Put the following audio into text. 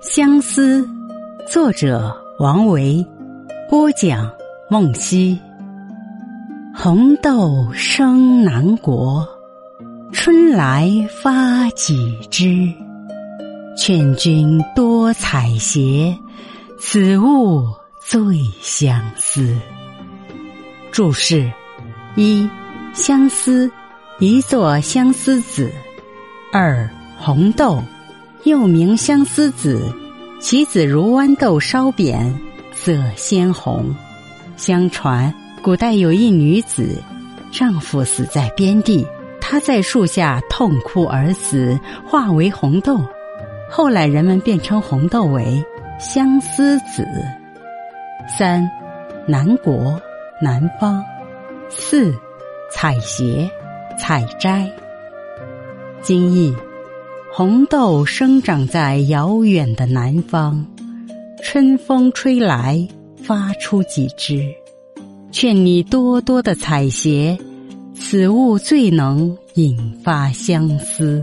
相思，作者王维，播讲梦溪。红豆生南国，春来发几枝。劝君多采撷，此物最相思。注释：一、相思，一作相思子；二、红豆。又名相思子，其子如豌豆稍扁，色鲜红。相传古代有一女子，丈夫死在边地，她在树下痛哭而死，化为红豆。后来人们便称红豆为相思子。三，南国，南方。四，采撷，采摘。今译。红豆生长在遥远的南方，春风吹来，发出几枝。劝你多多的采撷，此物最能引发相思。